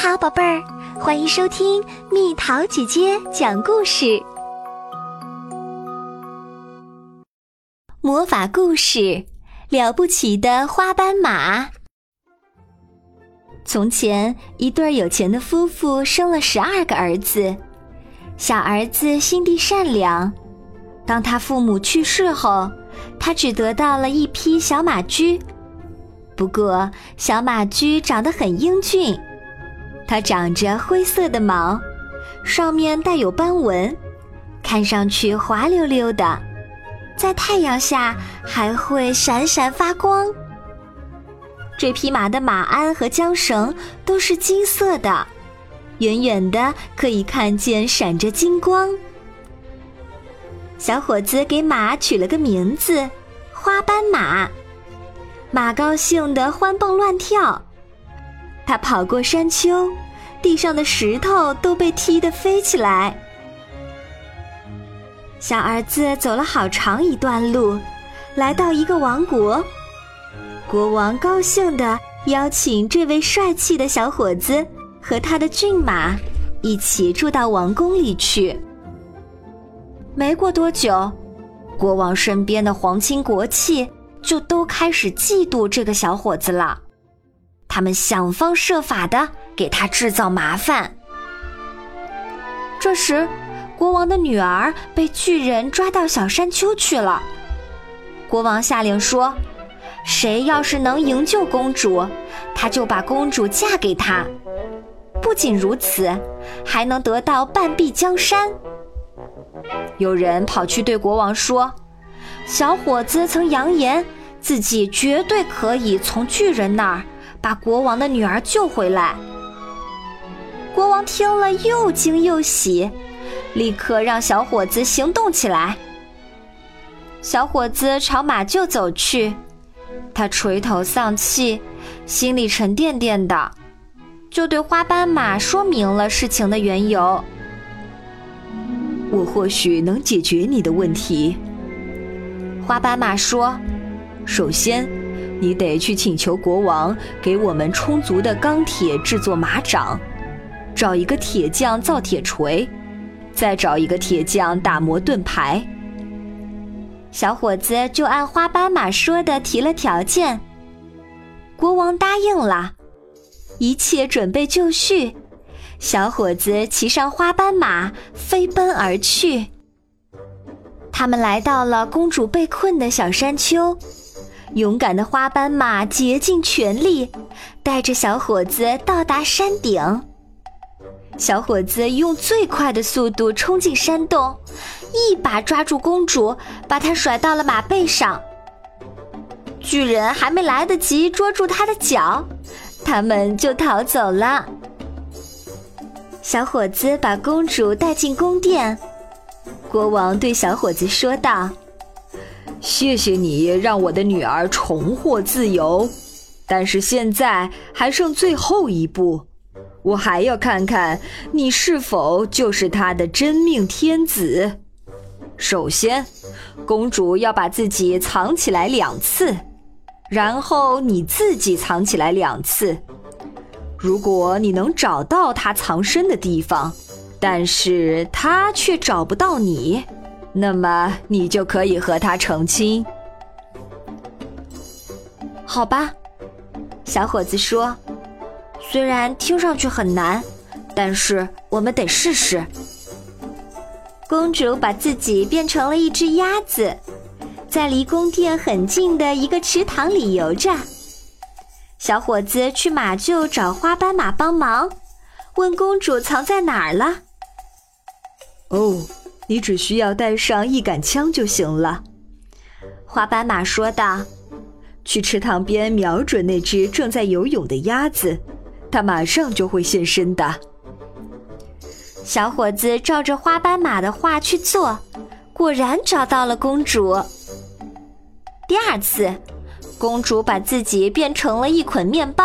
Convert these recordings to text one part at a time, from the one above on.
好，宝贝儿，欢迎收听蜜桃姐姐讲故事。魔法故事：了不起的花斑马。从前，一对有钱的夫妇生了十二个儿子，小儿子心地善良。当他父母去世后，他只得到了一匹小马驹。不过，小马驹长得很英俊。它长着灰色的毛，上面带有斑纹，看上去滑溜溜的，在太阳下还会闪闪发光。这匹马的马鞍和缰绳都是金色的，远远的可以看见闪着金光。小伙子给马取了个名字——花斑马，马高兴得欢蹦乱跳。他跑过山丘，地上的石头都被踢得飞起来。小儿子走了好长一段路，来到一个王国。国王高兴地邀请这位帅气的小伙子和他的骏马一起住到王宫里去。没过多久，国王身边的皇亲国戚就都开始嫉妒这个小伙子了。他们想方设法的给他制造麻烦。这时，国王的女儿被巨人抓到小山丘去了。国王下令说：“谁要是能营救公主，他就把公主嫁给他。不仅如此，还能得到半壁江山。”有人跑去对国王说：“小伙子曾扬言自己绝对可以从巨人那儿。”把国王的女儿救回来。国王听了又惊又喜，立刻让小伙子行动起来。小伙子朝马厩走去，他垂头丧气，心里沉甸甸的，就对花斑马说明了事情的缘由。我或许能解决你的问题。花斑马说：“首先。”你得去请求国王给我们充足的钢铁制作马掌，找一个铁匠造铁锤，再找一个铁匠打磨盾牌。小伙子就按花斑马说的提了条件，国王答应了，一切准备就绪，小伙子骑上花斑马飞奔而去。他们来到了公主被困的小山丘。勇敢的花斑马竭尽全力，带着小伙子到达山顶。小伙子用最快的速度冲进山洞，一把抓住公主，把她甩到了马背上。巨人还没来得及捉住他的脚，他们就逃走了。小伙子把公主带进宫殿，国王对小伙子说道。谢谢你让我的女儿重获自由，但是现在还剩最后一步，我还要看看你是否就是她的真命天子。首先，公主要把自己藏起来两次，然后你自己藏起来两次。如果你能找到她藏身的地方，但是她却找不到你。那么你就可以和他成亲，好吧？小伙子说：“虽然听上去很难，但是我们得试试。”公主把自己变成了一只鸭子，在离宫殿很近的一个池塘里游着。小伙子去马厩找花斑马帮忙，问公主藏在哪儿了。哦。你只需要带上一杆枪就行了，花斑马说道。去池塘边瞄准那只正在游泳的鸭子，它马上就会现身的。小伙子照着花斑马的话去做，果然找到了公主。第二次，公主把自己变成了一捆面包，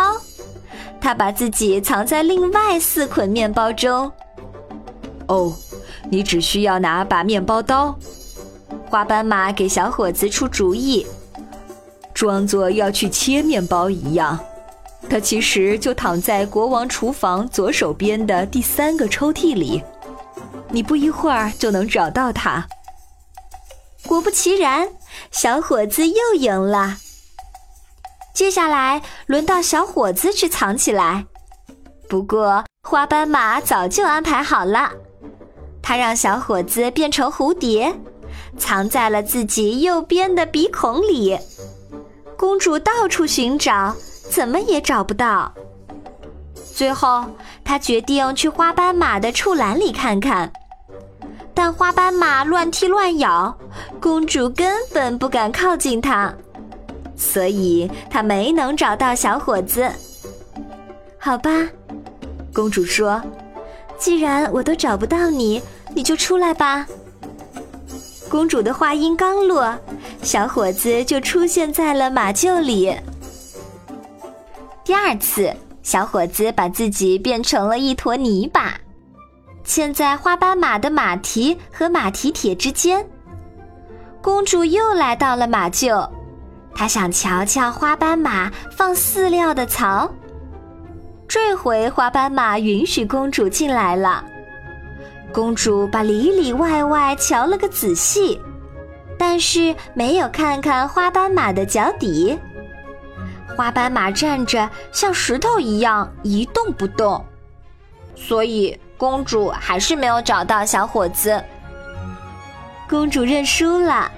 她把自己藏在另外四捆面包中。哦。你只需要拿把面包刀，花斑马给小伙子出主意，装作要去切面包一样，它其实就躺在国王厨房左手边的第三个抽屉里，你不一会儿就能找到他。果不其然，小伙子又赢了。接下来轮到小伙子去藏起来，不过花斑马早就安排好了，他让小伙子变成蝴蝶，藏在了自己右边的鼻孔里。公主到处寻找，怎么也找不到。最后，她决定去花斑马的畜栏里看看，但花斑马乱踢乱咬，公主根本不敢靠近它。所以她没能找到小伙子。好吧，公主说：“既然我都找不到你，你就出来吧。”公主的话音刚落，小伙子就出现在了马厩里。第二次，小伙子把自己变成了一坨泥巴，嵌在花斑马的马蹄和马蹄铁之间。公主又来到了马厩。她想瞧瞧花斑马放饲料的槽。这回花斑马允许公主进来了。公主把里里外外瞧了个仔细，但是没有看看花斑马的脚底。花斑马站着像石头一样一动不动，所以公主还是没有找到小伙子。公主认输了。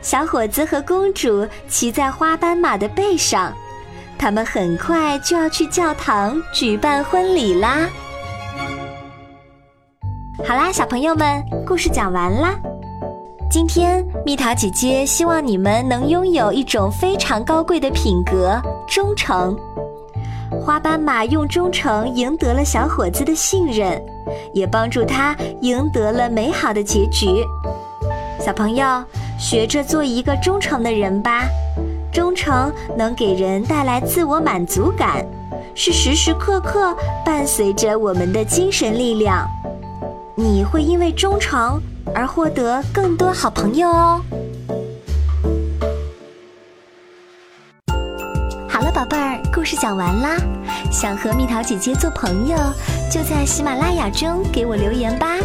小伙子和公主骑在花斑马的背上，他们很快就要去教堂举办婚礼啦。好啦，小朋友们，故事讲完啦。今天蜜桃姐姐希望你们能拥有一种非常高贵的品格——忠诚。花斑马用忠诚赢得了小伙子的信任，也帮助他赢得了美好的结局。小朋友。学着做一个忠诚的人吧，忠诚能给人带来自我满足感，是时时刻刻伴随着我们的精神力量。你会因为忠诚而获得更多好朋友哦。好了，宝贝儿，故事讲完啦。想和蜜桃姐姐做朋友，就在喜马拉雅中给我留言吧。